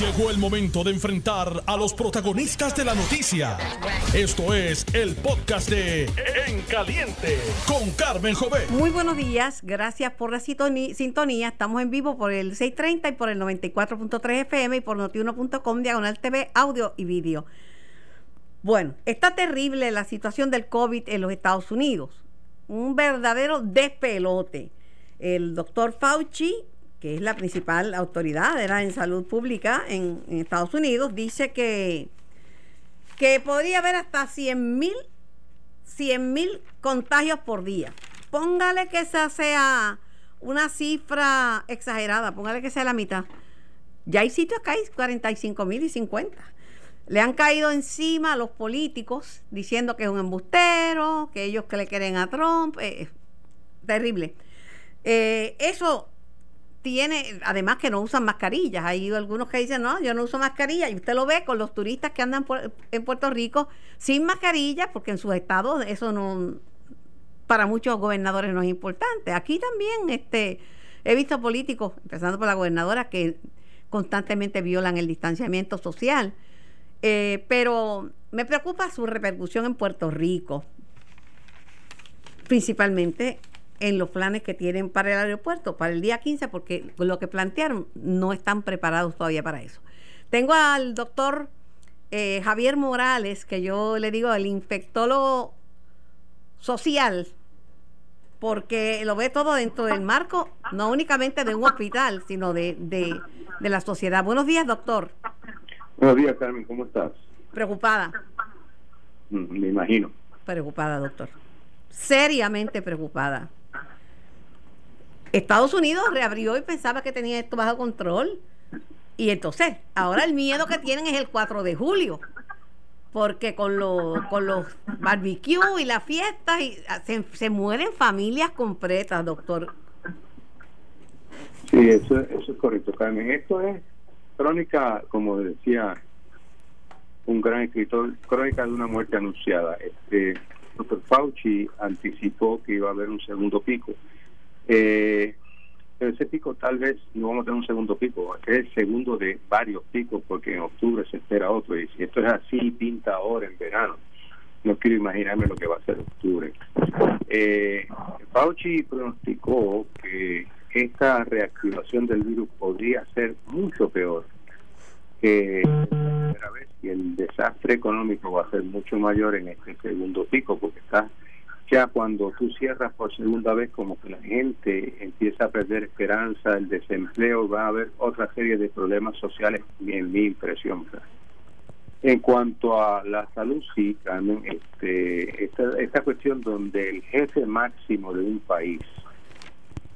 Llegó el momento de enfrentar a los protagonistas de la noticia. Esto es el podcast de En Caliente con Carmen Jové. Muy buenos días, gracias por la sintonía. Estamos en vivo por el 630 y por el 94.3 FM y por notiuno.com, diagonal TV, audio y vídeo. Bueno, está terrible la situación del COVID en los Estados Unidos. Un verdadero despelote. El doctor Fauci que es la principal autoridad en salud pública en, Estados Unidos, dice que, que podría haber hasta 100 mil 100 mil contagios por día. Póngale que esa sea una cifra exagerada, póngale que sea la mitad. Ya hay sitios que hay 45 mil y 50. Le han caído encima a los políticos diciendo que es un embustero, que ellos que le quieren a Trump. Eh, terrible. Eh, eso tiene, además que no usan mascarillas. Hay algunos que dicen, no, yo no uso mascarilla. Y usted lo ve con los turistas que andan en Puerto Rico sin mascarilla, porque en sus estados eso no, para muchos gobernadores no es importante. Aquí también este, he visto políticos, empezando por la gobernadora, que constantemente violan el distanciamiento social. Eh, pero me preocupa su repercusión en Puerto Rico, principalmente en los planes que tienen para el aeropuerto para el día 15 porque lo que plantearon no están preparados todavía para eso. Tengo al doctor eh, Javier Morales, que yo le digo el infectólogo social, porque lo ve todo dentro del marco, no únicamente de un hospital, sino de, de, de la sociedad. Buenos días, doctor. Buenos días, Carmen, ¿cómo estás? Preocupada. Mm, me imagino. Preocupada, doctor. Seriamente preocupada. Estados Unidos reabrió y pensaba que tenía esto bajo control. Y entonces, ahora el miedo que tienen es el 4 de julio. Porque con, con los barbecues y las fiestas y ah, se, mueren familias completas, doctor. Sí, eso, eso es correcto, Carmen. Esto es crónica, como decía un gran escritor, crónica de una muerte anunciada. Este, doctor Fauci anticipó que iba a haber un segundo pico eh, ese pico tal vez no vamos a tener un segundo pico, es el segundo de varios picos porque en octubre se espera otro y si esto es así, pinta ahora en verano. No quiero imaginarme lo que va a ser octubre. Eh, Fauci pronosticó que esta reactivación del virus podría ser mucho peor que y el desastre económico va a ser mucho mayor en este segundo pico porque está ya cuando tú cierras por segunda vez, como que la gente empieza a perder esperanza, el desempleo, va a haber otra serie de problemas sociales, en mi impresión. En cuanto a la salud, sí, Carmen, este, esta, esta cuestión donde el jefe máximo de un país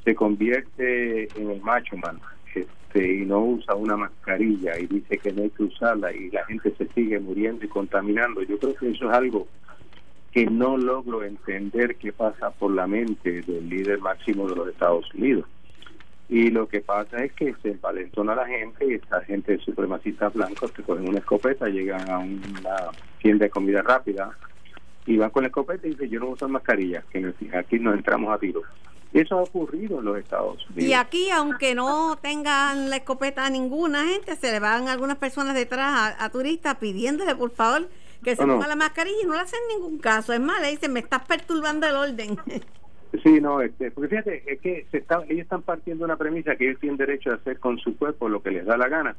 se convierte en el macho man este, y no usa una mascarilla y dice que no hay que usarla y la gente se sigue muriendo y contaminando, yo creo que eso es algo que no logro entender qué pasa por la mente del líder máximo de los Estados Unidos. Y lo que pasa es que se envalentona la gente y esta gente de supremacistas blancos que cogen una escopeta, llegan a una tienda de comida rápida y van con la escopeta y dicen yo no uso mascarilla, que aquí nos entramos a tiro. Y eso ha ocurrido en los Estados Unidos. Y aquí, aunque no tengan la escopeta a ninguna gente, se le van algunas personas detrás a turistas pidiéndole por favor que se ponga la mascarilla y no le hacen ningún caso. Es más, le dicen, me estás perturbando el orden. Sí, no, este, porque fíjate, es que se está, ellos están partiendo una premisa que ellos tienen derecho a hacer con su cuerpo lo que les da la gana,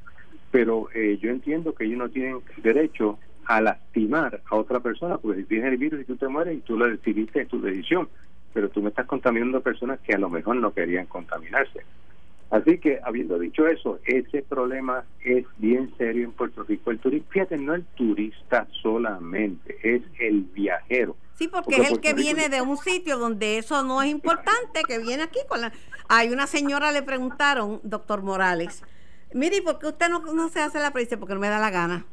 pero eh, yo entiendo que ellos no tienen derecho a lastimar a otra persona, porque si tienes el virus y tú te mueres y tú lo decidiste, es tu decisión, pero tú me estás contaminando a personas que a lo mejor no querían contaminarse. Así que, habiendo dicho eso, ese problema es bien serio en Puerto Rico. El turista, fíjate, no el turista solamente, es el viajero. Sí, porque, es el que viene de un sitio donde eso no es importante, que viene aquí con la... Hay una señora, le preguntaron, doctor Morales, mire, ¿por qué usted no, no se hace la prisa? Porque no me da la gana.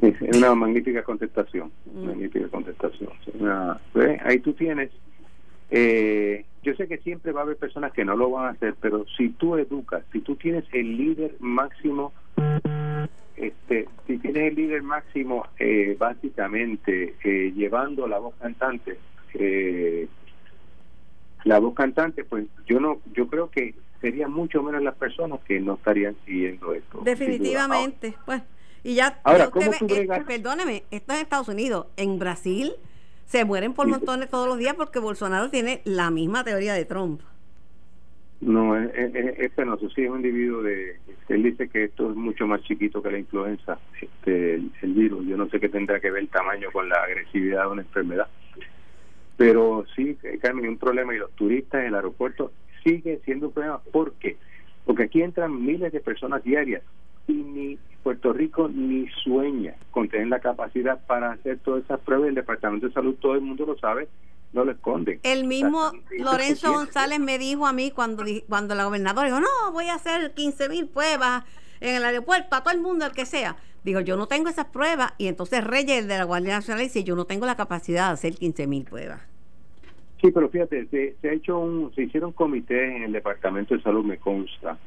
Es una magnífica contestación, mm. magnífica contestación. Ahí tú tienes eh, yo sé que siempre va a haber personas que no lo van a hacer, pero si tú educas, si tú tienes el líder máximo, este, si tienes el líder máximo, eh, básicamente eh, llevando la voz cantante, eh, la voz cantante, pues yo no, yo creo que serían mucho menos las personas que no estarían siguiendo esto. Definitivamente, pues. Y ya, Ahora, ¿cómo tú eh, perdóneme, esto es Estados Unidos. En Brasil se mueren por montones todos los días porque Bolsonaro tiene la misma teoría de Trump. No, es, es, penoso. Sí, es un individuo de. Él dice que esto es mucho más chiquito que la influenza, este, el, virus. Yo no sé qué tendrá que ver el tamaño con la agresividad de una enfermedad. Pero sí, Carmen, un problema. Y los turistas en el aeropuerto sigue siendo un problema. ¿Por qué? Porque aquí entran miles de personas diarias y ni Puerto Rico ni sueña con tener la capacidad para hacer todas esas pruebas. El Departamento de Salud, todo el mundo lo sabe, no lo esconde. El mismo Lorenzo González me dijo a mí cuando, cuando la gobernadora dijo, no, voy a hacer 15 mil pruebas en el aeropuerto, a todo el mundo, el que sea. Digo, yo no tengo esas pruebas. Y entonces Reyes de la Guardia Nacional dice, yo no tengo la capacidad de hacer 15 mil pruebas. Sí, pero fíjate, se, ha hecho un, se hicieron comités en el Departamento de Salud, me consta,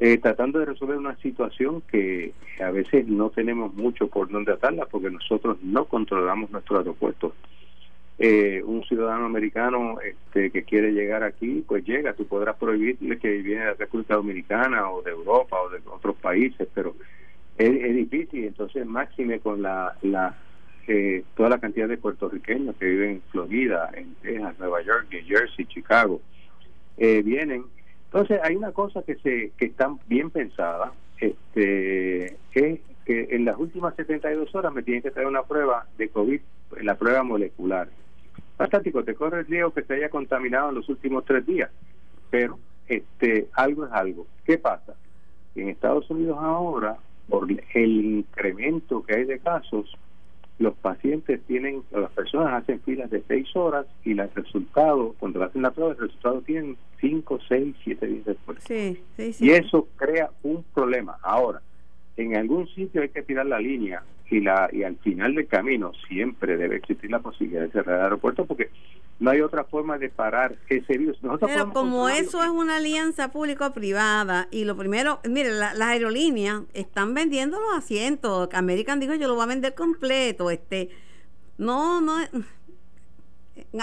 eh, tratando de resolver una situación que a veces no tenemos mucho por dónde atarla porque nosotros no controlamos nuestro aeropuerto eh, un ciudadano americano este, que quiere llegar aquí, pues llega. Tú podrás prohibirle que viene de la República Dominicana o de Europa o de otros países, pero es, difícil. Entonces, máxime con la, la eh, toda la cantidad de puertorriqueños que viven en Florida, en Texas, Nueva York, New Jersey, Chicago, eh, vienen. Entonces, hay una cosa que se que está bien pensada, este, es que en las últimas 72 horas me tienen que traer una prueba de COVID, la prueba molecular fantástico, te corre el riesgo que se haya contaminado en los últimos tres días, pero este algo es algo. ¿Qué pasa? En Estados Unidos ahora, por el incremento que hay de casos, los pacientes tienen, las personas hacen filas de seis horas y el resultado, cuando hacen la prueba, el resultado tienen cinco, seis, siete días después. Sí, sí, sí. Y eso crea un problema. Ahora, en algún sitio hay que tirar la línea y la y al final del camino siempre debe existir la posibilidad de cerrar el aeropuerto porque no hay otra forma de parar ese virus. Pero como eso es una alianza público-privada y lo primero, mire, las aerolíneas están vendiendo los asientos. American dijo yo lo voy a vender completo. Este, no, no,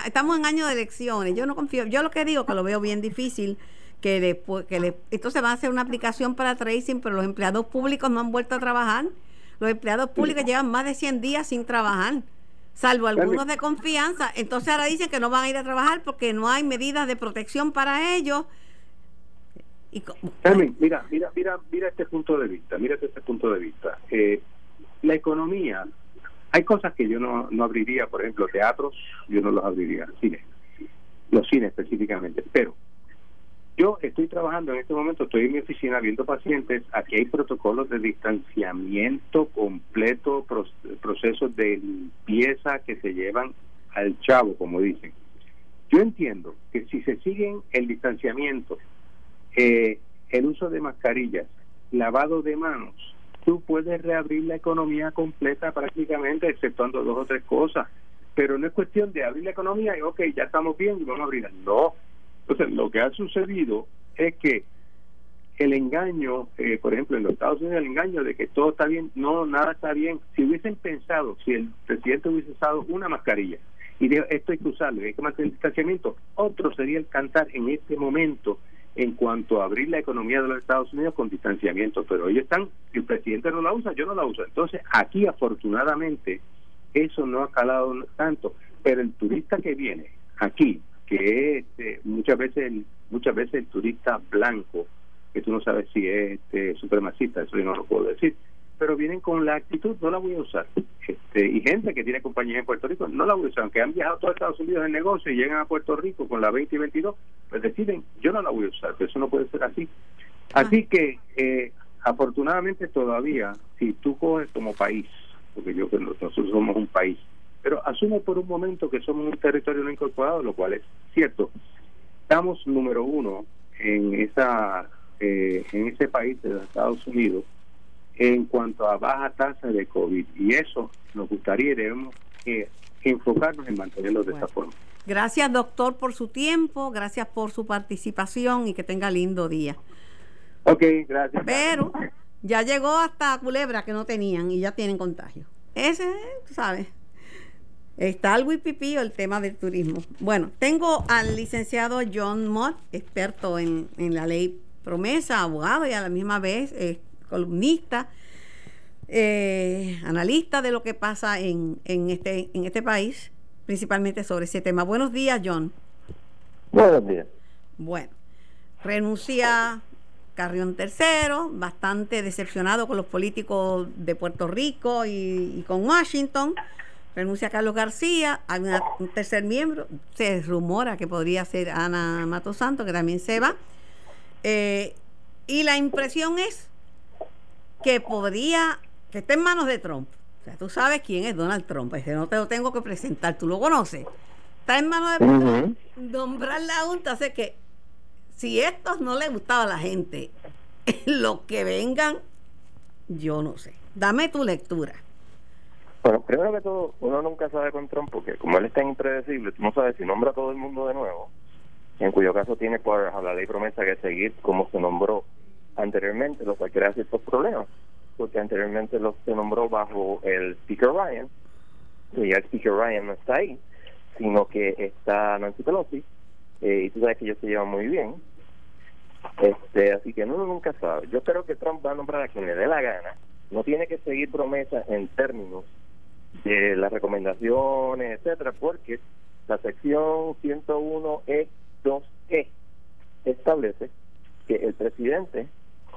estamos en año de elecciones. Yo no confío. Yo lo que digo que lo veo bien difícil que después que le, esto se va a hacer una aplicación para tracing, pero los empleados públicos no han vuelto a trabajar. Los empleados públicos llevan más de 100 días sin trabajar, salvo algunos de confianza. Entonces ahora dicen que no van a ir a trabajar porque no hay medidas de protección para ellos. Y, mira, mira, mira, mira este punto de vista, mira este punto de vista. Eh, la economía, hay cosas que yo no, no abriría, por ejemplo, teatros, yo no los abriría, cine, los cines específicamente, pero yo estoy trabajando en este momento, estoy en mi oficina viendo pacientes, aquí hay protocolos de distanciamiento completo, procesos de limpieza que se llevan al chavo, como dicen. Yo entiendo que si se siguen el distanciamiento, eh, el uso de mascarillas, lavado de manos, tú puedes reabrir la economía completa prácticamente, exceptuando dos o tres cosas. Pero no es cuestión de abrir la economía y, ok, ya estamos bien y vamos a abrirla. No, entonces, lo que ha sucedido es que el engaño, eh, por ejemplo, en los Estados Unidos, el engaño de que todo está bien, no, nada está bien. Si hubiesen pensado, si el presidente hubiese usado una mascarilla y dijo, esto hay que usarlo, hay que mantener el distanciamiento, otro sería el cantar en este momento en cuanto a abrir la economía de los Estados Unidos con distanciamiento, pero ellos están, si el presidente no la usa, yo no la uso. Entonces, aquí afortunadamente, eso no ha calado tanto, pero el turista que viene aquí que es este, muchas veces muchas veces el turista blanco que tú no sabes si es este, supremacista eso yo no lo puedo decir pero vienen con la actitud no la voy a usar. Este y gente que tiene compañías en Puerto Rico no la voy a usar aunque han viajado a Estados Unidos en negocio y llegan a Puerto Rico con la 20 y 22 pues deciden yo no la voy a usar pero eso no puede ser así. Así que eh, afortunadamente todavía si tú coges como país porque yo nosotros somos un país pero asume por un momento que somos un territorio no incorporado, lo cual es cierto. Estamos número uno en esa eh, en ese país de los Estados Unidos en cuanto a baja tasa de COVID y eso nos gustaría y debemos eh, enfocarnos en mantenerlo de esta forma. Gracias doctor por su tiempo, gracias por su participación y que tenga lindo día. Ok, gracias. Pero ya llegó hasta Culebra que no tenían y ya tienen contagio. Ese, ¿sabes? Está algo pipío el tema del turismo. Bueno, tengo al licenciado John Mott, experto en, la ley promesa, abogado y a la misma vez eh, columnista, eh, analista de lo que pasa en, en, este, en este país, principalmente sobre ese tema. Buenos días, John. Buenos días. Bueno, renuncia Carrión tercero, bastante decepcionado con los políticos de Puerto Rico y, con Washington. Renuncia Carlos García, hay un tercer miembro, se rumora que podría ser Ana Mato Santo, que también se va. Eh, y la impresión es que podría, que esté en manos de Trump. O sea, tú sabes quién es Donald Trump, ese no te lo tengo que presentar, tú lo conoces. Está en manos de Trump, nombrar la Junta, sé que si estos no le gustaba a la gente, lo que vengan, yo no sé. Dame tu lectura. Bueno, primero que todo, uno nunca sabe con Trump porque como él es tan impredecible, tú no sabes si nombra a todo el mundo de nuevo, en cuyo caso tiene por la ley promesa que seguir como se nombró anteriormente, lo cual crea ciertos problemas, porque anteriormente lo se nombró bajo el Speaker Ryan, y ya el Speaker Ryan no está ahí, sino que está Nancy Pelosi, eh, y tú sabes que ellos se llevan muy bien. Este, así que uno nunca sabe. Yo creo que Trump va a nombrar a quien le dé la gana. No tiene que seguir promesas en términos de las recomendaciones, etcétera, porque la sección 101E 2E e establece que el presidente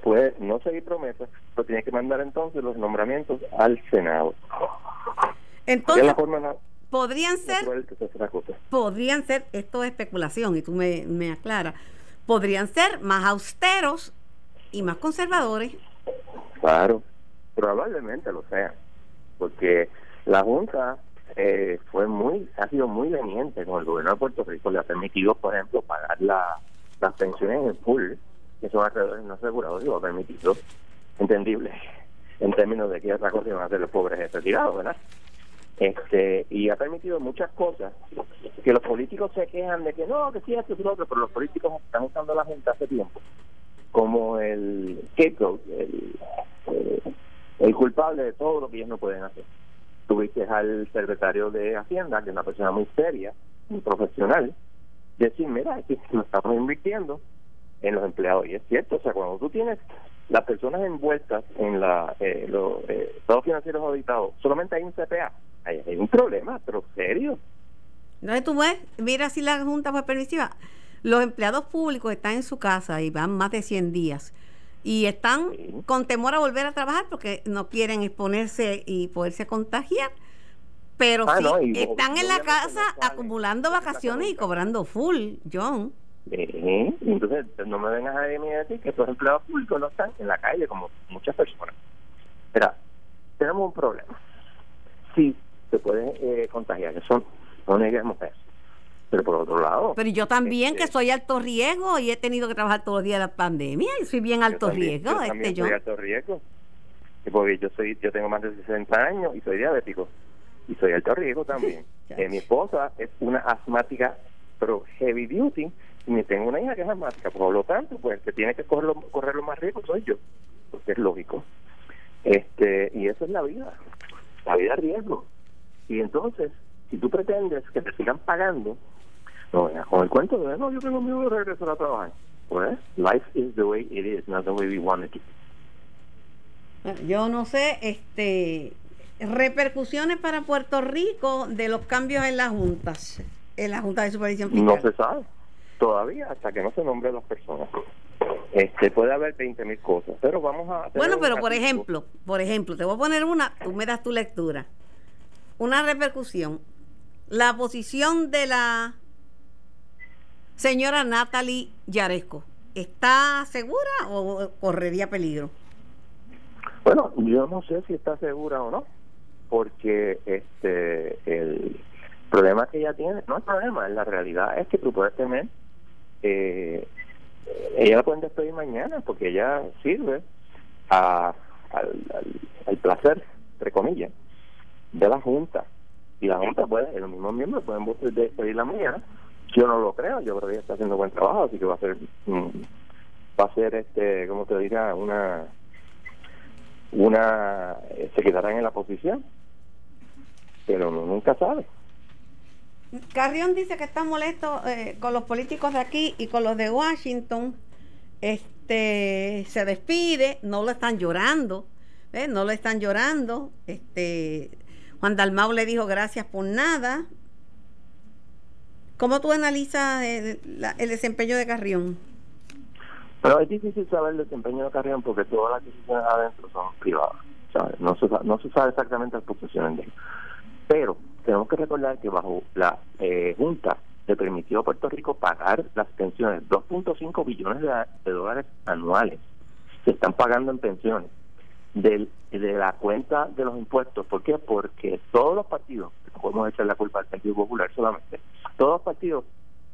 puede no seguir promesas, pero tiene que mandar entonces los nombramientos al Senado. Entonces, la forma podrían ser, podrían ser, esto es especulación y tú me, me aclaras, podrían ser más austeros y más conservadores. Claro, probablemente lo sean, porque la Junta eh, fue muy, ha sido muy leniente con el gobierno de Puerto Rico, le ha permitido, por ejemplo, pagar la, las pensiones en full, que son alrededor no asegurados, y lo ha permitido, entendible, en términos de que otra cosa iban a hacer los pobres retirados, ¿verdad? este y ha permitido muchas cosas que los políticos se quejan de que no, que sí, esto y lo otro, pero los políticos están usando la Junta hace tiempo como el scapegoat, el, eh, el culpable de todo lo que ellos no pueden hacer. Tuviste al secretario de Hacienda, que es una persona muy seria, muy profesional, decir, mira, aquí nos estamos invirtiendo en los empleados. Y es cierto, o sea, cuando tú tienes las personas envueltas en la, eh, los eh, estados financieros auditados, solamente hay un CPA hay, un problema, pero serio. No, tú ves, mira si la Junta fue permisiva. Los empleados públicos están en su casa y van más de 100 días y están con temor a volver a trabajar porque no quieren exponerse y poderse contagiar. Pero ah, sí, están en la casa acumulando vacaciones y cobrando full, John. entonces no me vengas a decir que estos empleados públicos no están en la calle como muchas personas. Mira, tenemos un problema. Sí, se pueden eh, contagiar. Eso no neguemos eso. Pero por otro lado. Pero yo también, que este, soy alto riesgo y he tenido que trabajar todos los días de la pandemia y soy bien alto riesgo. Yo también este, soy alto riesgo. Porque yo, soy, yo tengo más de 60 años y soy diabético. Y soy alto riesgo también. Eh, mi esposa es una asmática, pero heavy duty. Y tengo una hija que es asmática. Por lo tanto, pues que tiene que correr, correr lo más riesgo soy yo. Porque es lógico. este Y eso es la vida. La vida es riesgo. Y entonces, si tú pretendes que te sigan pagando, no, con el cuento de, no, yo tengo miedo de regresar a trabajar. Pues, life is the way it is, not the way we want it Yo no sé, este, repercusiones para Puerto Rico de los cambios en las juntas, en la Junta de Supervisión Fiscal. No se sabe, todavía, hasta que no se nombre las personas. Este, puede haber 20 mil cosas, pero vamos a... Bueno, pero por ejemplo, por ejemplo, te voy a poner una, tú me das tu lectura una repercusión. La posición de la señora Natalie Yaresco, ¿está segura o correría peligro? Bueno, yo no sé si está segura o no, porque este el problema que ella tiene, no es problema, la realidad es que tú puedes tener, eh, ella la pueden despedir mañana porque ella sirve a, al, placer, entre comillas, de la Junta. Y la Junta puede, los mismos miembros pueden despedir la mañana. Yo no lo creo, yo creo que está haciendo buen trabajo, así que va a ser, mm, va a ser, este, como te diga, una, una, eh, se quedarán en la posición. Pero nunca sabe. Carrión dice que está molesto eh, con los políticos de aquí y con los de Washington. Este se despide, no lo están llorando, ¿ves? no lo están llorando. Este Juan Dalmau le dijo gracias por nada. ¿Cómo tú analizas el, el desempeño de Carrión? Pero es difícil saber el desempeño de Carrión porque todas las decisiones adentro son privadas. No, se, no se sabe exactamente las posiciones de él. Pero tenemos que recordar que bajo la eh, Junta le permitió a Puerto Rico pagar las pensiones, 2.5 billones de, dólares anuales se están pagando en pensiones del, de la cuenta de los impuestos. ¿Por qué? Porque todos los partidos, podemos echar la culpa al Partido Popular solamente, todos los partidos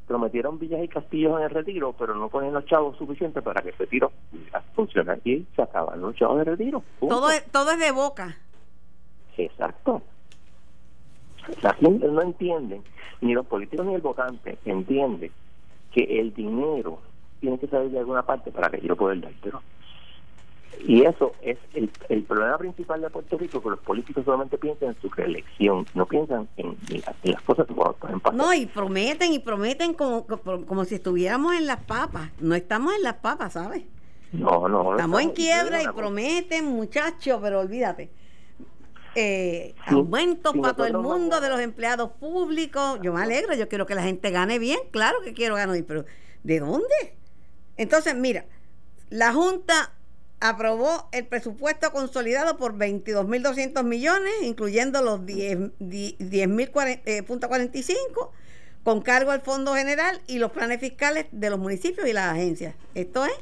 prometieron villas y castillos en el retiro, pero no ponen los chavos suficientes para que el retiro funcione y se acaban los chavos de retiro. Todo es, todo es de boca. Exacto. La gente no entiende, ni los políticos ni el votante entiende que el dinero tiene que salir de alguna parte para que yo pueda dártelo. Y eso es el, el problema principal de Puerto Rico, que los políticos solamente piensan en su reelección, no piensan en, las cosas que pueden pasar. No, y prometen y prometen como, como si estuviéramos en las papas. No estamos en las papas, ¿sabes? No, no. Estamos en quiebra y prometen, muchachos, pero olvídate eh, aumentos para todo el mundo de los empleados públicos. Yo me alegro, yo quiero que la gente gane bien, claro que quiero ganar, pero ¿de dónde? Entonces, mira, la Junta aprobó el presupuesto consolidado por 22.200 millones, incluyendo los 10.045 10, eh, con cargo al Fondo General y los planes fiscales de los municipios y las agencias. Esto es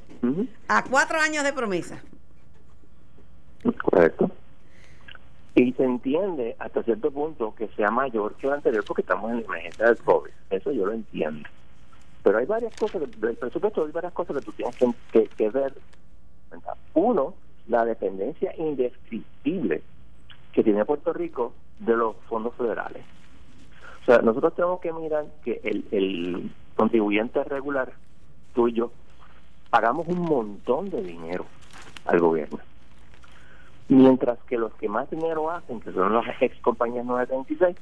a cuatro años de promesa. Correcto. Y se entiende hasta cierto punto que sea mayor que el anterior porque estamos en la emergencia del COVID. Eso yo lo entiendo. Pero hay varias cosas, del presupuesto hay varias cosas que tú tienes que, ver. Uno, la dependencia indescriptible que tiene Puerto Rico de los fondos federales. O sea, nosotros tenemos que mirar que el, contribuyente regular, tú y yo, pagamos un montón de dinero al gobierno mientras que los que más dinero hacen, que son las ex compañías 936,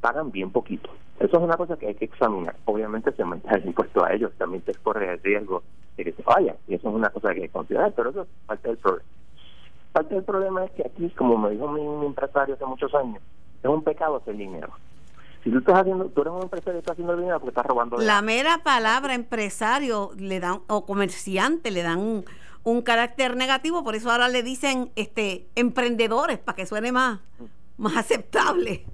pagan bien poquito. Eso es una cosa que hay que examinar. Obviamente se aumenta el impuesto a ellos, también se corre el riesgo de que se vayan, y eso es una cosa que hay que considerar, pero eso es parte del problema. Parte del problema es que aquí, como me dijo mi, empresario hace muchos años, es un pecado hacer dinero. Si tú estás haciendo, tú eres un empresario y estás haciendo dinero porque estás robando. La mera palabra empresario le dan o comerciante le dan un, un carácter negativo, por eso ahora le dicen este emprendedores para que suene más, más aceptable.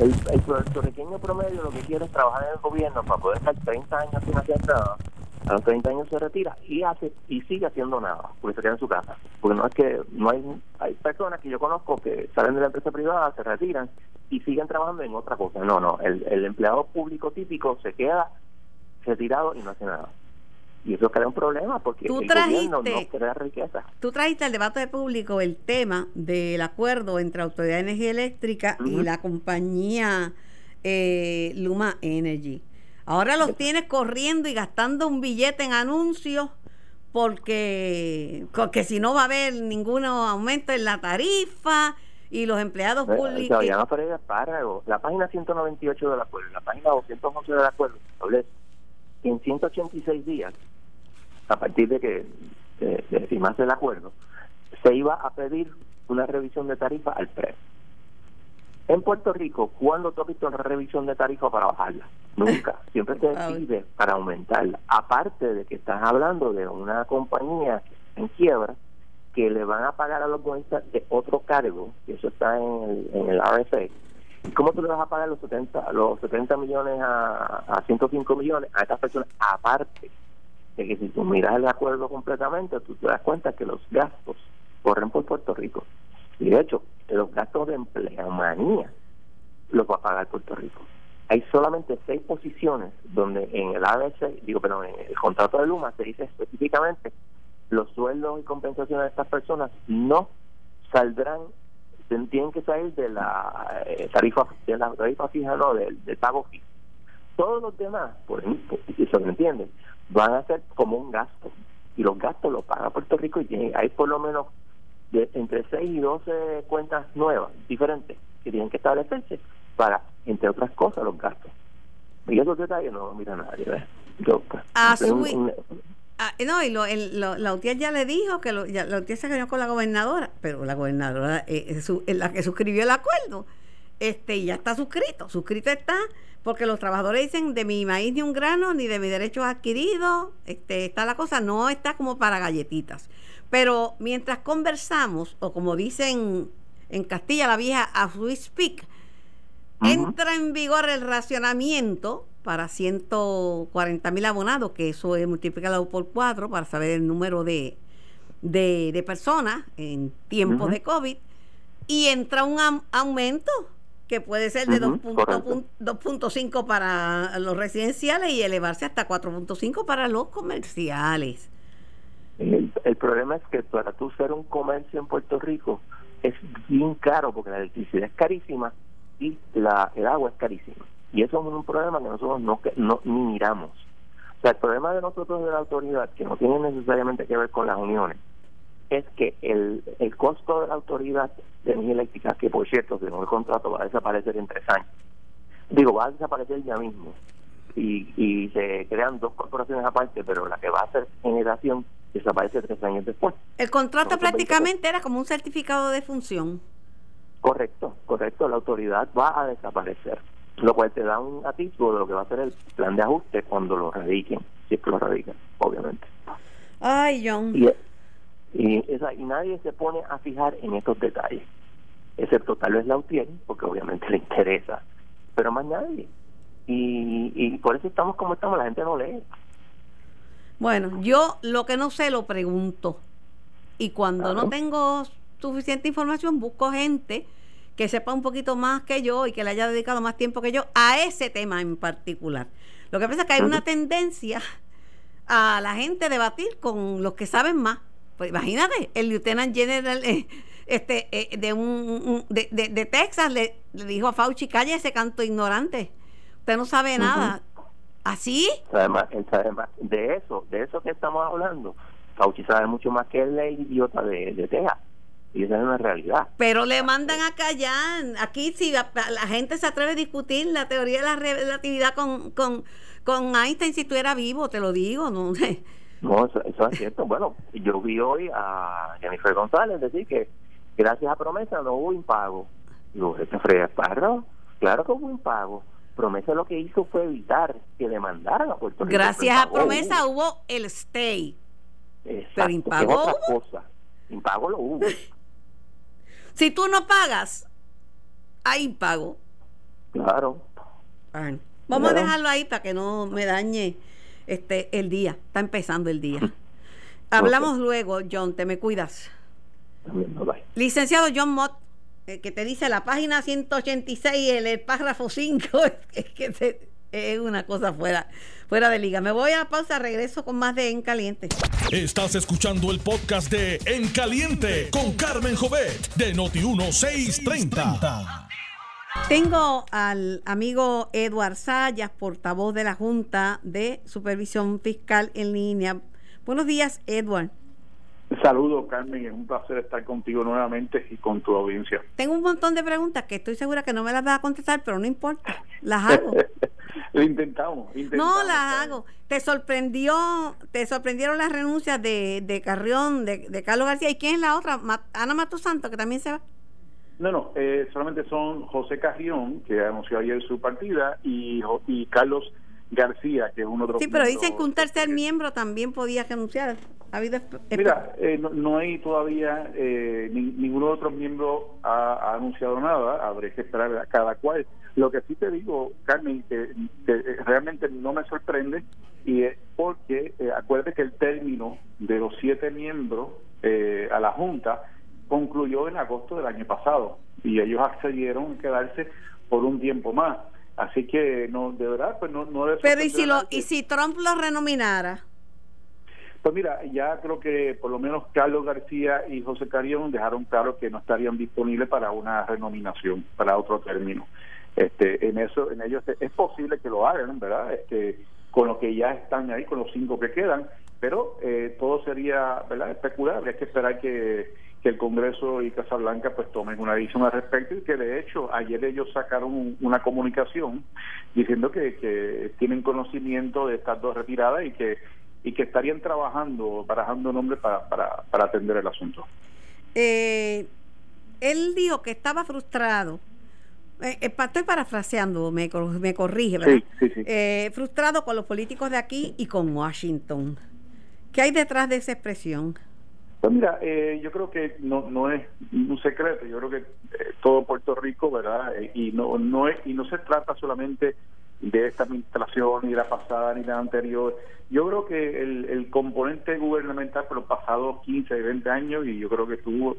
El, el puertorriqueño promedio lo que quiere es trabajar en el gobierno para poder estar 30 años sin hacer nada. A los 30 años se retira y hace y sigue haciendo nada, porque se queda en su casa. Porque no es que no hay hay personas que yo conozco que salen de la empresa privada, se retiran y siguen trabajando en otra cosa. No, no, el, el empleado público típico se queda retirado y no hace nada. Y eso crea un problema porque ¿Tú el trajiste, gobierno no crea riqueza. Tú trajiste al debate público el tema del acuerdo entre Autoridad de Energía Eléctrica y la compañía eh, Luma Energy. Ahora los tienes corriendo y gastando un billete en anuncios porque, porque si no va a haber ningún aumento en la tarifa y los empleados públicos... para, la página 198 del acuerdo, la página 211 del acuerdo, en 186 días a partir de que se, firmase el acuerdo, se iba a pedir una revisión de tarifa al PREP. En Puerto Rico, ¿cuándo tú has visto una revisión de tarifa para bajarla? Nunca. Siempre te pide para aumentarla. Aparte de que estás hablando de una compañía en quiebra que le van a pagar a los bonistas de otro cargo, y eso está en el, en el RFA. ¿Y cómo tú le vas a pagar los 70, los 70 millones a, a 105 millones a estas personas? Aparte de que si tú miras el acuerdo completamente, tú te das cuenta que los gastos corren por Puerto Rico. Y de hecho, los gastos de empleomanía los va a pagar Puerto Rico. Hay solamente seis posiciones donde en el ABC, digo, pero en el contrato de Luma se dice específicamente los sueldos y compensaciones de estas personas no saldrán, tienen que salir de la eh, tarifa de la tarifa fija, no, del, pago fijo. Todos los demás, por si se entiende, van a ser como un gasto. Y los gastos los paga Puerto Rico y hay por lo menos de entre 6 y 12 cuentas nuevas, diferentes, que tienen que establecerse para, entre otras cosas, los gastos. Y esos detalles no mira nadie. ¿ves? Yo, pues, Ah, un- sui- un- Ah, no, y lo, el- lo- la UTIER ya le dijo que lo, ya, la UTIER se reunió con la gobernadora, pero la gobernadora eh, es su- es la que suscribió el acuerdo, este y ya está suscrito, suscrito está, porque los trabajadores dicen de mi maíz ni un grano, ni de mis derechos adquiridos, este, está la cosa, no está como para galletitas. Pero mientras conversamos, o como dicen en Castilla la vieja, as we speak, entra en vigor el racionamiento para 140 mil abonados, que eso es multiplicado por cuatro para saber el número de, de, de personas en tiempos de COVID, y entra un am- aumento que puede ser de 2.5 correcto. 2.5 para los residenciales y elevarse hasta 4.5 para los comerciales. El, el problema es que para tú ser un comercio en Puerto Rico es bien caro porque la electricidad es carísima y la, el agua es carísima. Y eso es un problema que nosotros no, no ni miramos. O sea, el problema de nosotros de la autoridad, que no tiene necesariamente que ver con las uniones, es que el, el costo de la autoridad de energía eléctrica, que por cierto, según el contrato va a desaparecer en tres años, digo, va a desaparecer ya mismo, y, y se crean dos corporaciones aparte, pero la que va a hacer generación desaparece tres años después. El contrato Nosotros prácticamente era como un certificado de función. Correcto, correcto, la autoridad va a desaparecer, lo cual te da un atisbo de lo que va a ser el plan de ajuste cuando lo radiquen, si es que lo radiquen, obviamente. Ay, John. Y, y, esa- y nadie se pone a fijar en estos detalles, excepto tal vez la UTIER, porque obviamente le interesa, pero más nadie. Y, y por eso estamos como estamos, la gente no lee. Bueno, yo lo que no sé lo pregunto. Y cuando no tengo suficiente información, busco gente que sepa un poquito más que yo y que le haya dedicado más tiempo que yo a ese tema en particular. Lo que pasa es que hay una tendencia a la gente debatir con los que saben más. Pues imagínate, el lieutenant general eh, este, eh, de, un, de, de- de Texas le, le dijo a Fauci, calle ese canto ignorante. Usted no sabe nada. Más- él sabe más. De eso, de eso que estamos hablando, Fauci sabe mucho más que el idiota de, de Texas. Y esa es una realidad. Pero le mandan a callar. Aquí si la, la gente se atreve a discutir la teoría de la relatividad con, con, con Einstein si estuviera vivo, te lo digo, no No, eso, eso es cierto. Bueno, yo vi hoy a Jennifer González decir que gracias a promesa no hubo impago. Digo, este Freya Parro, claro que hubo impago. Promesa lo que hizo fue evitar que demandaran a Puerto Rico. Gracias a Impago promesa hubo. hubo el stay. Exacto, pero impago otra hubo. cosa. Impago lo hubo. Si tú no pagas, hay pago. Claro. Vamos a dejarlo ahí para que no me dañe este el día. Está empezando el día. Hablamos luego, John, te me cuidas. También, bye. Licenciado John Mott, que te dice la página 186, el, el párrafo 5, es que es una cosa fuera, fuera de liga. Me voy a pausa, regreso con más de En Caliente. Estás escuchando el podcast de En Caliente con Carmen Jovet de Noti1630. Tengo al amigo Edward Sayas, portavoz de la Junta de Supervisión Fiscal en línea. Buenos días, Edward. Saludos, Carmen. Es un placer estar contigo nuevamente y con tu audiencia. Tengo un montón de preguntas que estoy segura que no me las vas a contestar, pero no importa. Las hago. Lo intentamos, intentamos. No las hago. ¿Te sorprendió, te sorprendieron las renuncias de, de Carrión, de, de Carlos García? ¿Y quién es la otra? Ana Mato Santo, que también se va. No, no, eh, solamente son José Carrión, que anunció ayer su partida, y, y Carlos García, que es uno de los Sí, pero dicen que un tercer miembro también podía renunciar. Ha habido Mira, eh, no, no hay todavía, eh, ni- ninguno de los otros miembros ha, ha anunciado nada, habré que esperar a cada cual. Lo que sí te digo, Carmen, que, que realmente no me sorprende, y es porque eh, acuérdate que el término de los siete miembros eh, a la Junta concluyó en agosto del año pasado, y ellos accedieron a quedarse por un tiempo más. Así que, no de verdad, pues no, no pero ¿y si, lo, ¿y si Trump lo renominara? pues mira, ya creo que por lo menos Carlos García y José Carrión dejaron claro que no estarían disponibles para una renominación, para otro término. Este, en eso, en ellos es posible que lo hagan, ¿verdad? Este, con lo que ya están ahí, con los cinco que quedan, pero eh, todo sería verdad especular habría que esperar que, que el Congreso y Casablanca pues tomen una decisión al respecto y que de hecho ayer ellos sacaron una comunicación diciendo que, que tienen conocimiento de estas dos retiradas y que y que estarían trabajando, barajando nombres para, para, para atender el asunto. Eh, él dijo que estaba frustrado. Eh, eh estoy parafraseando, me, me corrige, ¿verdad? Sí, sí, sí. Eh, frustrado con los políticos de aquí y con Washington. ¿Qué hay detrás de esa expresión? Pues mira, eh, yo creo que no, no es un secreto. Yo creo que todo Puerto Rico, ¿verdad? y no no es y no se trata solamente de esta administración, ni la pasada, ni la anterior. Yo creo que el, el componente gubernamental por los pasados 15, 20 años, y yo creo que tú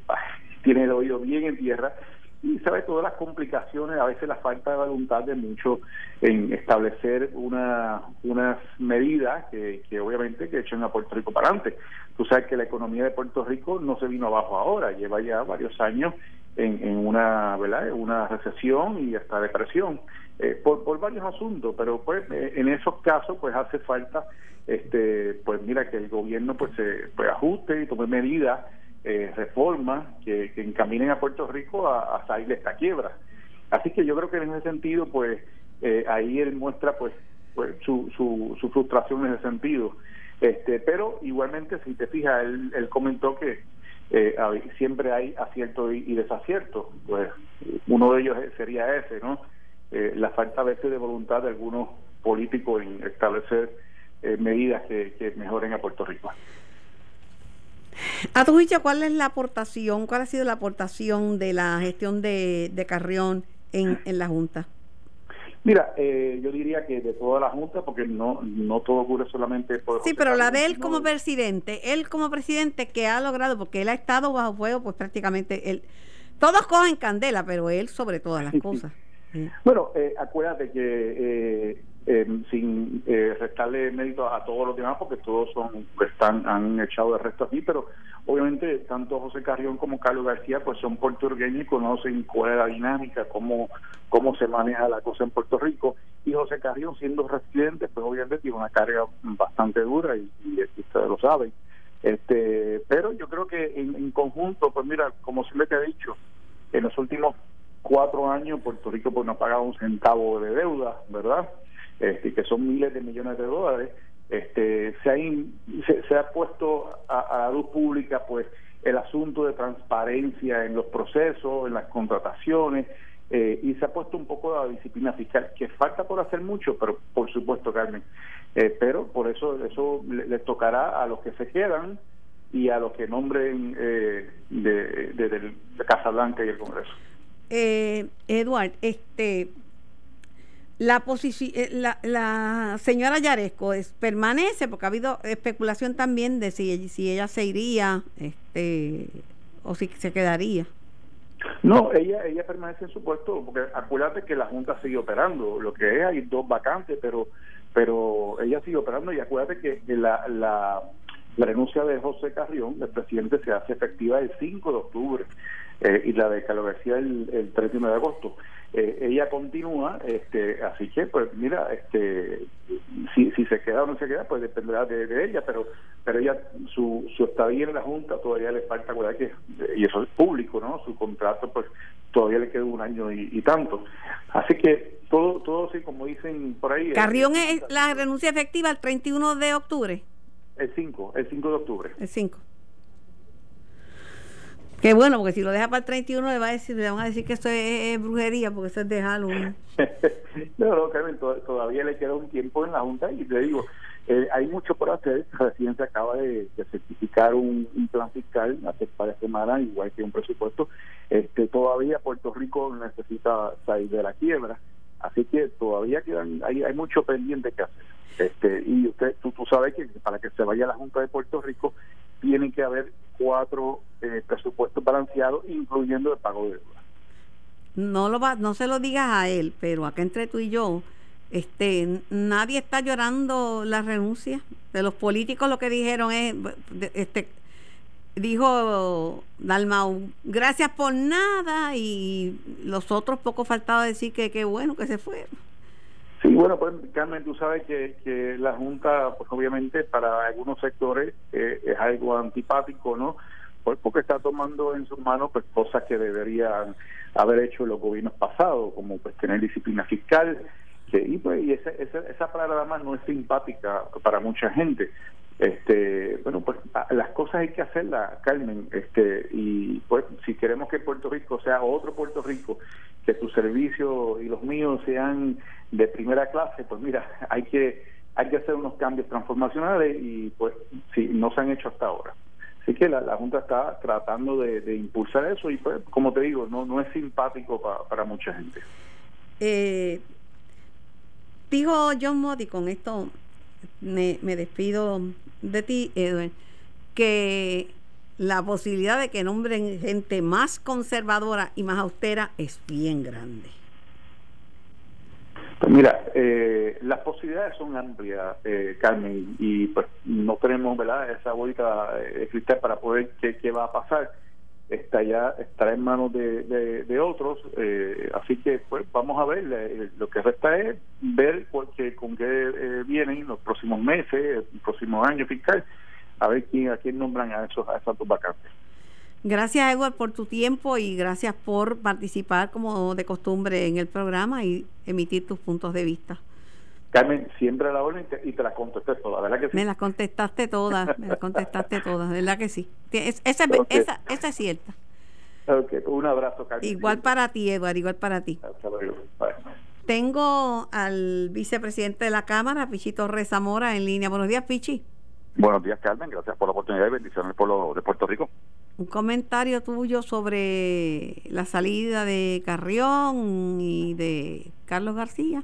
tienes el oído bien en tierra, y sabes todas las complicaciones, a veces la falta de voluntad de muchos en establecer una, unas medidas que, que obviamente que echen a Puerto Rico para adelante. Tú sabes que la economía de Puerto Rico no se vino abajo ahora, lleva ya varios años en, en una, ¿verdad? una recesión y hasta depresión. Eh, por, por varios asuntos, pero pues eh, en esos casos pues hace falta este pues mira que el gobierno pues se pues, ajuste y tome medidas, eh, reformas que, encaminen a Puerto Rico a, salir de esta quiebra. Así que yo creo que en ese sentido pues ahí él muestra pues, pues su, su, su frustración en ese sentido. Este, pero igualmente si te fijas él, él comentó que siempre hay acierto y, y desacierto, pues uno de ellos sería ese, ¿no? Eh, la falta a veces de voluntad de algunos políticos en establecer eh, medidas que, mejoren a Puerto Rico. A tu juicio, ¿cuál es la aportación, cuál ha sido la aportación de la gestión de, Carrión en, en la Junta? Mira, eh, yo diría que de toda la Junta, porque no no todo ocurre solamente por... Sí, pero la de él como presidente, él como presidente que ha logrado, porque él ha estado bajo fuego, pues prácticamente él... Todos cogen candela, pero él sobre todas las cosas. Bueno, eh, acuérdate que eh, em, sin eh, restarle mérito a todos los demás, porque todos son están han echado de resto aquí, pero obviamente tanto José Carrión como Carlos García pues son puertorriqueños y conocen cuál es la dinámica, cómo, cómo se maneja la cosa en Puerto Rico. Y José Carrión, siendo residente, pues obviamente tiene una carga bastante dura y, ustedes lo saben. Este, pero yo creo que en, en conjunto, pues mira, como siempre te he dicho, en los últimos cuatro años Puerto Rico pues no ha pagado un centavo de deuda, ¿verdad? Este, que son miles de millones de dólares. Este, se, ha se, ha puesto a, la luz pública pues el asunto de transparencia en los procesos, en las contrataciones, eh, y se ha puesto un poco la disciplina fiscal, que falta por hacer mucho, pero por supuesto, Carmen. Eh, pero por eso eso les tocará a los que se quedan y a los que nombren eh, de, de Casablanca y el Congreso eh, Eduard, este, la, eh, la, la señora Yaresco es, permanece, porque ha habido especulación también de si, si ella se iría este, o si se quedaría. No, ella ella permanece en su puesto, porque acuérdate que la Junta sigue operando, lo que es, hay dos vacantes, pero pero ella sigue operando y acuérdate que la, la, la renuncia de José Carrión, el presidente, se hace efectiva el 5 de octubre. Eh, y la de Carlos García el, el 31 de agosto. Eh, ella continúa, este, así que, pues mira, este, si, si se queda o no se queda, pues dependerá de, ella, pero pero ella, su, su estadía en la Junta todavía le falta, que y eso es público, ¿no? Su contrato, pues todavía le queda un año y, tanto. Así que todo, todo sí, como dicen por ahí. ¿Carrión es la renuncia efectiva el 31 de octubre? El 5, el 5 de octubre. El 5. Qué bueno, porque si lo deja para el 31 le, va a decir, le van a decir que esto es, brujería, porque eso es de Halloween. no, no, Carmen, todavía le queda un tiempo en la Junta y te digo, eh, hay mucho por hacer. Recién se acaba de, certificar un, plan fiscal hace varias semanas, igual que un presupuesto. Este, todavía Puerto Rico necesita salir de la quiebra, así que todavía quedan, hay, hay mucho pendiente que hacer. Este, y usted, tú, tú sabes que para que se vaya a la Junta de Puerto Rico tienen que haber cuatro eh, presupuestos balanceados, incluyendo el pago de deuda. No, lo va, no se lo digas a él, pero acá entre tú y yo, este, nadie está llorando la renuncia de los políticos. Lo que dijeron es, este, dijo Dalmau, gracias por nada, y los otros poco faltaba decir que qué bueno que se fueron. Sí, bueno, pues Carmen, tú sabes que, que la Junta, pues obviamente para algunos sectores eh, es algo antipático, ¿no? Pues porque está tomando en sus manos pues cosas que deberían haber hecho los gobiernos pasados, como pues tener disciplina fiscal, que, y pues y esa, esa, esa palabra más no es simpática para mucha gente este bueno pues las cosas hay que hacerlas Carmen. Este y pues si queremos que Puerto Rico sea otro Puerto Rico que tus servicios y los míos sean de primera clase pues mira hay que hay que hacer unos cambios transformacionales y pues sí no se han hecho hasta ahora. Así que la, Junta está tratando de, impulsar eso y pues como te digo no no es simpático para mucha gente. Eh, dijo John Modi con esto me, me despido de ti, Edwin, que la posibilidad de que nombren gente más conservadora y más austera es bien grande. Pues mira, eh, las posibilidades son amplias, eh, Carmen, y pues no tenemos ¿verdad? esa bolita eh, cristal para poder qué, qué va a pasar está ya estará en manos de, de, otros eh, así que pues vamos a ver eh, lo que resta es ver porque, con qué eh, vienen los próximos meses el próximo año fiscal a ver quién a quién nombran a esos a esas dos vacantes Gracias Edward por tu tiempo y gracias por participar como de costumbre en el programa y emitir tus puntos de vista. Carmen, siempre a la orden y te, las contesté todas, ¿verdad que sí? Me las contestaste todas, me las contestaste todas, ¿verdad que sí? Esa, esa, es cierta. Ok, un abrazo, Carmen. Igual para ti, Eduardo, igual para ti. Tengo al vicepresidente de la Cámara, Pichi Torres Zamora, en línea. Buenos días, Pichi. Buenos días, Carmen. Gracias por la oportunidad y bendiciones al pueblo de Puerto Rico. Un comentario tuyo sobre la salida de Carrión y de Carlos García.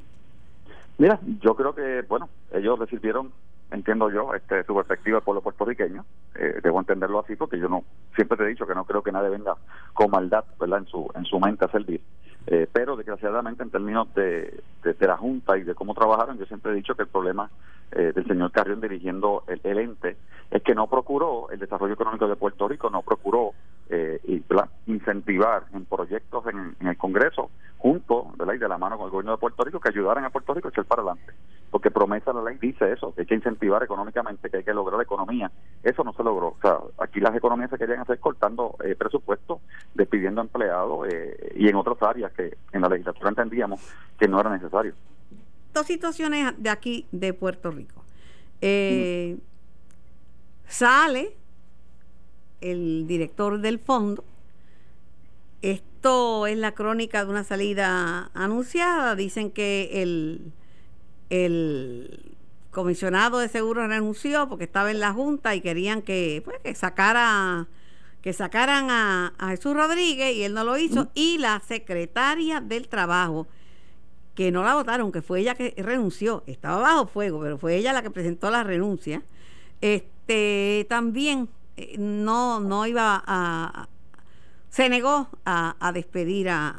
Mira, yo creo que, bueno, ellos recibieron, entiendo yo, este, su perspectiva del pueblo puertorriqueño. Eh, debo entenderlo así porque yo no, siempre te he dicho que no creo que nadie venga con maldad, en su, en su mente a servir. Eh, pero desgraciadamente en términos de, de, la Junta y de cómo trabajaron, yo siempre he dicho que el problema eh, del señor Carrión dirigiendo el, el, ente es que no procuró el desarrollo económico de Puerto Rico, no procuró eh, y, incentivar en proyectos en, el Congreso junto y de la mano con el gobierno de Puerto Rico que ayudaran a Puerto Rico a echar para adelante. Porque promesa la ley dice eso, que hay que incentivar económicamente, que hay que lograr la economía. Eso no se logró. O sea, aquí las economías se querían hacer cortando eh, presupuestos, despidiendo empleados eh, y en otras áreas que en la legislatura entendíamos que no era necesario. Dos situaciones de aquí, de Puerto Rico. Eh, Sale el director del fondo. Esto es la crónica de una salida anunciada. Dicen que el, el comisionado de seguros renunció porque estaba en la junta y querían que, pues, que sacara que sacaran a, a, Jesús Rodríguez y él no lo hizo y la secretaria del trabajo que no la votaron que fue ella que renunció estaba bajo fuego pero fue ella la que presentó la renuncia este también no, no iba a, se negó a, despedir a,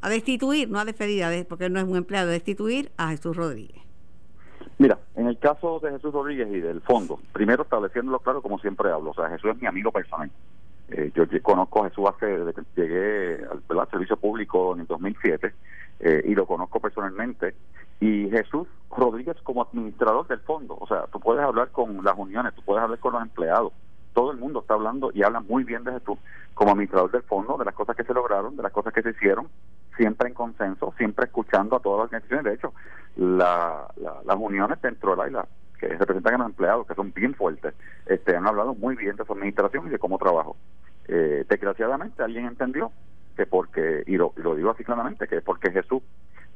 a destituir, no a despedir, porque no es un empleado, a destituir a Jesús Rodríguez. Mira, en el caso de Jesús Rodríguez y del fondo, primero estableciéndolo claro como siempre hablo, o sea, Jesús es mi amigo personal. Eh, yo, conozco a Jesús hace, desde que llegué al, servicio público en el 2007 eh, y lo conozco personalmente. Y Jesús Rodríguez como administrador del fondo, o sea, tú puedes hablar con las uniones, tú puedes hablar con los empleados, todo el mundo está hablando y habla muy bien de Jesús como administrador del fondo, de las cosas que se lograron, de las cosas que se hicieron, siempre en consenso, siempre escuchando a todas las organizaciones. De hecho, la, las uniones dentro de la que representan a los empleados, que son bien fuertes, este, han hablado muy bien de su administración y de cómo trabajo. Eh, desgraciadamente, alguien entendió que porque, y lo, digo así claramente, que porque Jesús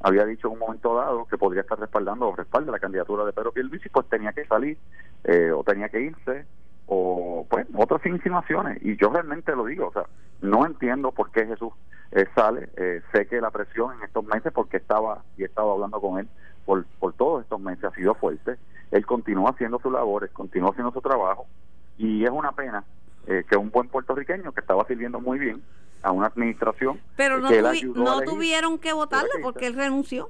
había dicho en un momento dado que podría estar respaldando o respalda la candidatura de Pedro Pierluisi, pues tenía que salir eh, o tenía que irse o pues otras insinuaciones. Y yo realmente lo digo o sea no entiendo por qué Jesús eh, sale. Eh, sé que la presión en estos meses porque estaba y he estado hablando con él por, por todos estos meses ha sido fuerte. Él continúa haciendo sus labores continúa haciendo su trabajo. Y es una pena eh, que un buen puertorriqueño que estaba sirviendo muy bien a una administración pero no, no tuvieron que votarlo porque él renunció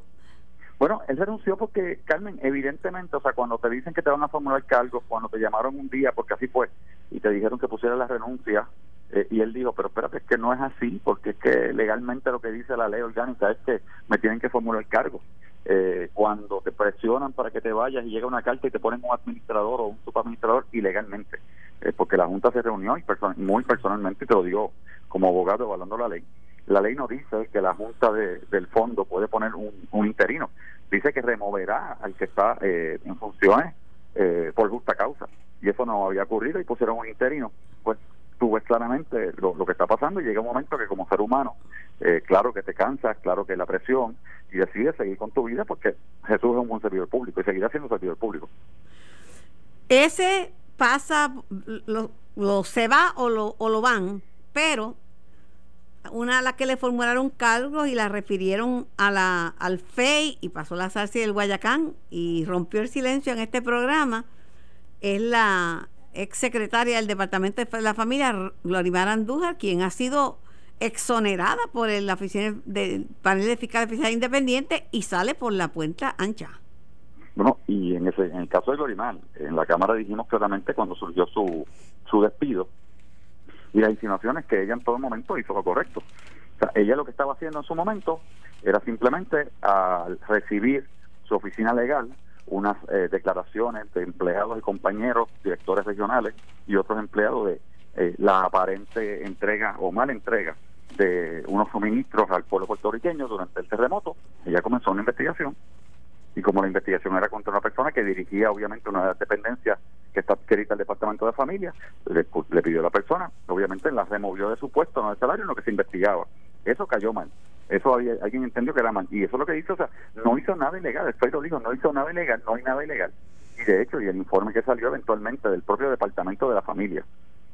bueno, él renunció porque, Carmen, evidentemente, o sea, cuando te dicen que te van a formular cargos, cuando te llamaron un día, porque así fue, y te dijeron que pusiera la renuncia, eh, y él dijo, pero espérate, es que no es así, porque es que legalmente lo que dice la ley orgánica es que me tienen que formular cargos. eh, cuando te presionan para que te vayas y llega una carta y te ponen un administrador o un subadministrador ilegalmente, eh, porque la Junta se reunió y muy personalmente, te lo digo como abogado evaluando la ley, la ley no dice que la Junta del Fondo puede poner un, interino, dice que removerá al que está eh, en funciones por justa causa, y eso no había ocurrido y pusieron un interino, pues tú ves claramente lo, lo que está pasando y llega un momento que como ser humano eh, claro que te cansas, claro que la presión, y decides seguir con tu vida porque Jesús es un buen servidor público y seguirá siendo servidor público. Ese pasa, lo se va o lo, o lo van, pero una a la que le formularon cargos y la refirieron a la, al FEI y pasó la salsa del Guayacán y rompió el silencio en este programa es la ex secretaria del Departamento de la Familia, Glorimar Andújar, quien ha sido exonerada por la oficina del panel de fiscal independiente y sale por la puerta ancha. Bueno, y en ese en el caso de Glorimar, en la Cámara dijimos claramente cuando surgió su, su despido y las insinuaciones que ella en todo momento hizo lo correcto. Ella lo que estaba haciendo en su momento era simplemente al recibir su oficina legal unas eh, declaraciones de empleados y compañeros, directores regionales y otros empleados de eh, la aparente entrega o mala entrega de unos suministros al pueblo puertorriqueño durante el terremoto. Ella comenzó una investigación y como la investigación era contra una persona que dirigía obviamente una dependencia que está adscrita al Departamento de Familia, le, pidió a la persona, obviamente la removió de su puesto, no de salario, en lo que se investigaba. Eso cayó mal. Eso había, alguien entendió que era mal. Y eso es lo que hizo, o sea, no hizo nada ilegal, estoy lo dijo, no hizo nada ilegal, no hay nada ilegal. Y de hecho, y el informe que salió eventualmente del propio Departamento de la Familia,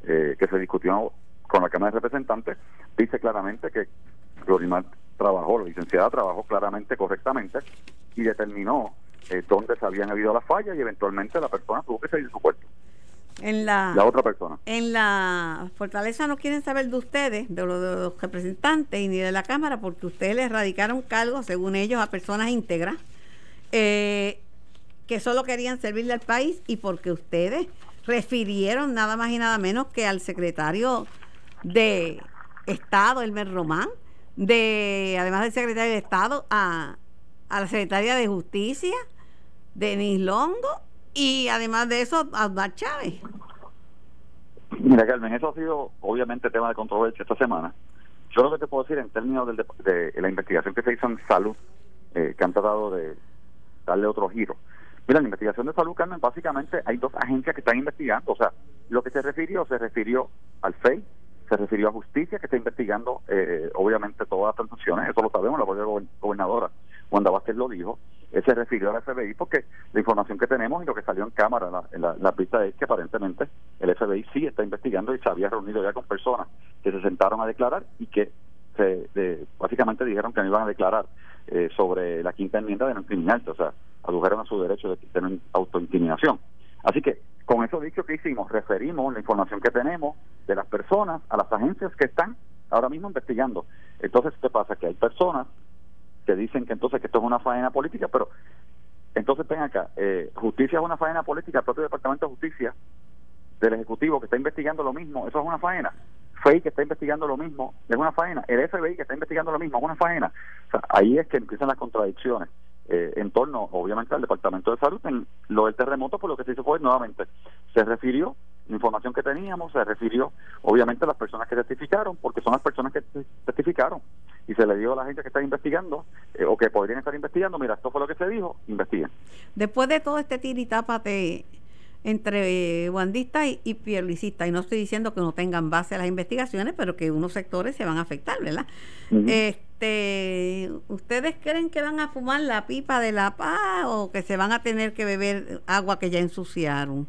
eh, que se discutió con la Cámara de Representantes, dice claramente que Glorimar trabajó, la licenciada trabajó claramente, correctamente, y determinó eh, dónde se habían habido las fallas y eventualmente la persona tuvo que salir de su puesto. En la, la otra persona. En la Fortaleza no quieren saber de ustedes, de, los representantes y ni de la Cámara, porque ustedes les radicaron cargos, según ellos, a personas íntegras, eh, que solo querían servirle al país y porque ustedes refirieron nada más y nada menos que al secretario de Estado, Elmer Román, de además del secretario de Estado, a, a la secretaria de Justicia, Denis Longo, y además de eso, a Osmar Chávez. Mira, Carmen, eso ha sido obviamente tema de controversia esta semana. Yo lo que te puedo decir en términos de, la investigación que se hizo en salud, eh, que han tratado de darle otro giro. Mira, la investigación de salud, Carmen, básicamente hay dos agencias que están investigando. O sea, lo que se refirió, se refirió al FEI, se refirió a justicia, que está investigando, eh, obviamente, todas las transacciones. Eso lo sabemos, la propia gobernadora Wanda Vázquez lo dijo. Se refirió al FBI porque la información que tenemos y lo que salió en cámara en la, la, pista es que aparentemente el FBI sí está investigando y se había reunido ya con personas que se sentaron a declarar y que se, básicamente dijeron que no iban a declarar eh, sobre la quinta enmienda de no incriminarse, o sea, adujeron a su derecho de tener autointimidación. Así que, con eso dicho que hicimos, referimos la información que tenemos de las personas a las agencias que están ahora mismo investigando. Entonces, ¿qué pasa? Que hay personas que dicen que entonces que esto es una faena política, pero entonces ven acá, eh, justicia es una faena política, el propio Departamento de Justicia del Ejecutivo que está investigando lo mismo, eso es una faena. FEI que está investigando lo mismo, es una faena. El FBI que está investigando lo mismo, es una faena. O sea, ahí es que empiezan las contradicciones eh, en torno, obviamente, al Departamento de Salud. En lo del terremoto, por lo que se hizo fue nuevamente, se refirió la información que teníamos, se refirió, obviamente, a las personas que testificaron, porque son las personas que testificaron. Y se le dio a la gente que está investigando, eh, o que podrían estar investigando, mira, esto fue lo que se dijo, investiguen. Después de todo este tiritapa de entre guandistas y, y y no estoy diciendo que no tengan base a las investigaciones, pero que unos sectores se van a afectar, ¿verdad? Este, ¿Ustedes creen que van a fumar la pipa de la paz o que se van a tener que beber agua que ya ensuciaron?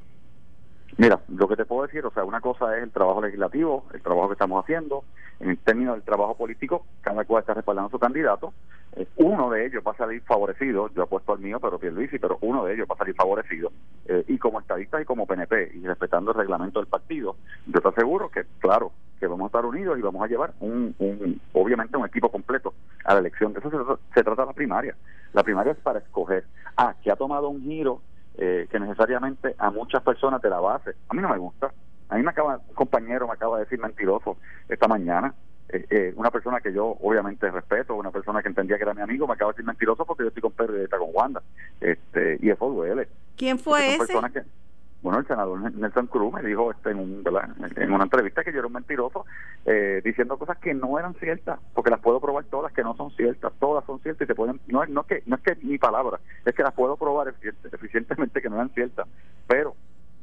Mira, lo que te puedo decir, o sea, una cosa es el trabajo legislativo, el trabajo que estamos haciendo. En términos del trabajo político, cada cual está respaldando a su candidato. Eh, uno de ellos va a salir favorecido, yo apuesto al mío, pero Pierluisi, pero uno de ellos va a salir favorecido. Eh, y como estadista y como PNP, y respetando el reglamento del partido, yo te aseguro que, claro, que vamos a estar unidos y vamos a llevar un, un obviamente un equipo completo a la elección. De eso se, se trata la primaria. La primaria es para escoger. Ah, que ha tomado un giro eh, que necesariamente a muchas personas de la base, a mí no me gusta. A mí me acaba, un compañero me acaba de decir mentiroso esta mañana. eh, eh, una persona que yo obviamente respeto, una persona que entendía que era mi amigo, me acaba de decir mentiroso porque yo estoy con Pedro y está con Wanda. Este, y eso duele. ¿Quién fue ese? Bueno, el senador Nelson Cruz me dijo este, en, un, en una entrevista que yo era un mentiroso, eh, diciendo cosas que no eran ciertas, porque las puedo probar todas que no son ciertas, todas son ciertas y se pueden, no, no, que, no es que mi palabra, es que las puedo probar eficientemente que no eran ciertas, pero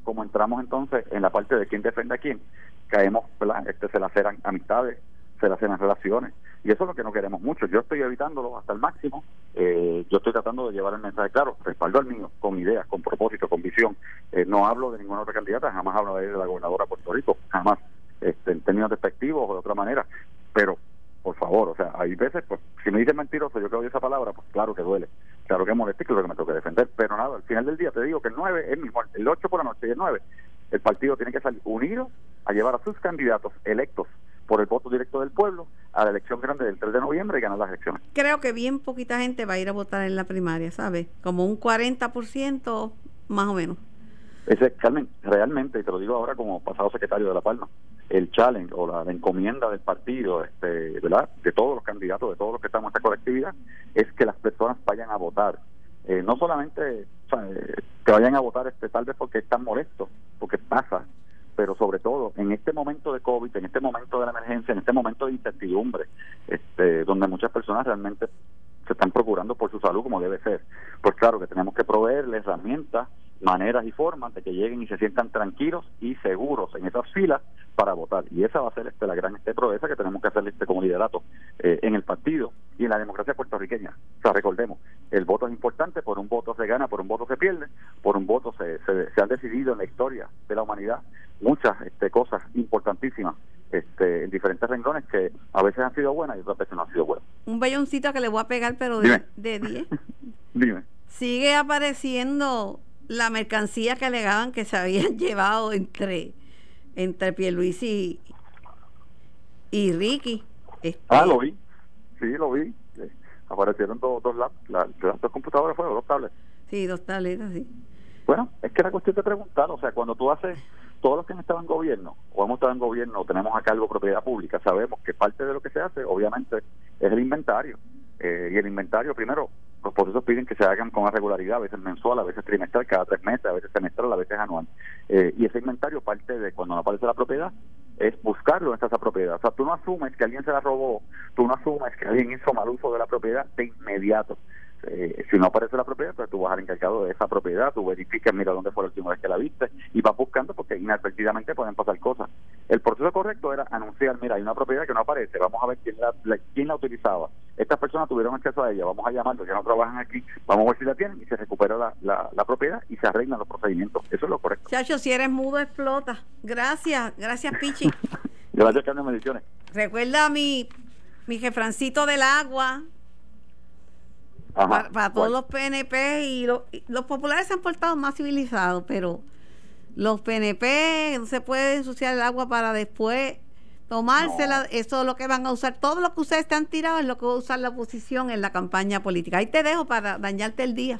como entramos entonces en la parte de quién defiende a quién, caemos, ¿verdad? Este, se laceran amistades, se laceran relaciones, y eso es lo que no queremos mucho. Yo estoy evitándolo hasta el máximo. Eh, yo estoy tratando de llevar el mensaje claro, respaldo al mío, con ideas, con propósito, con visión. Eh, no hablo de ninguna otra candidata, jamás hablo de, la gobernadora de Puerto Rico, jamás, este, en términos despectivos o de otra manera. Pero, por favor, o sea, hay veces, pues, si me dicen mentiroso, yo que esa palabra, pues claro que duele, claro que molesta y claro que me tengo que defender. Pero nada, al final del día te digo que el 9 es mejor, el 8 por la noche y el 9, el partido tiene que salir unido a llevar a sus candidatos electos por el voto directo del pueblo a la elección grande del 3 de noviembre y ganar las elecciones. Creo que bien poquita gente va a ir a votar en la primaria, ¿sabes? Como un 40% más o menos. Ese, Carmen, realmente, y te lo digo ahora como pasado secretario de La Palma, el challenge o la, encomienda del partido, este, ¿verdad? De todos los candidatos, de todos los que estamos en esta colectividad, es que las personas vayan a votar. Eh, no solamente eh, que vayan a votar este tal vez porque están molestos, porque pasa, pero sobre todo en este momento de COVID, en este momento de la emergencia, en este momento de incertidumbre, este, donde muchas personas realmente se están procurando por su salud como debe ser. Pues claro que tenemos que proveerles herramientas, maneras y formas de que lleguen y se sientan tranquilos y seguros en esas filas para votar. Y esa va a ser este, la gran este, que tenemos que hacer este, como liderato eh, en el partido y en la democracia puertorriqueña. O sea, recordemos, el voto es importante, por un voto se gana, por un voto se pierde, por un voto se, se, se han decidido en la historia de la humanidad muchas este, cosas importantísimas este, en diferentes renglones que a veces han sido buenas y otras veces no han sido buenas. Un belloncito que le voy a pegar, pero de 10. Dime. Sigue apareciendo la mercancía que alegaban que se habían llevado entre entre Pierluisi y, y Ricky. Este, ah, lo vi. Sí, lo vi. Eh, aparecieron dos, dos, dos computadoras, fueron dos tablets. Sí, dos tabletas, sí. Bueno, es que la cuestión de preguntar, o sea, cuando tú haces todos los que han estado en gobierno o hemos estado en gobierno o tenemos a cargo propiedad pública, sabemos que parte de lo que se hace, obviamente, es el inventario. Eh, y el inventario, primero, los procesos piden que se hagan con regularidad, a veces mensual, a veces trimestral, cada tres meses, a veces semestral, a veces anual. Eh, y ese inventario parte de cuando no aparece la propiedad, es buscarlo en esa propiedad. O sea, tú no asumes que alguien se la robó, tú no asumes que alguien hizo mal uso de la propiedad de inmediato. Eh, si no aparece la propiedad, pues tú vas al encargado de esa propiedad, tú verificas, mira dónde fue la última vez que la viste y vas buscando porque inadvertidamente pueden pasar cosas. El proceso correcto era anunciar, mira, hay una propiedad que no aparece, vamos a ver quién la, quién la utilizaba. Estas personas tuvieron acceso a ella, vamos a llamarlos, ya no trabajan aquí, vamos a ver si la tienen y se recupera la, la, propiedad y se arreglan los procedimientos. Eso es lo correcto. Chacho, si eres mudo, explota. Gracias, gracias, Pichi. gracias, Carmen Mediciones. Recuerda a mi, mi jefrancito del agua, para, todos los PNP y, los populares se han portado más civilizados, pero los PNP no se puede ensuciar el agua para después tomársela, eso es lo que van a usar, todo lo que ustedes te han tirado es lo que va a usar la oposición en la campaña política. Ahí te dejo para dañarte el día.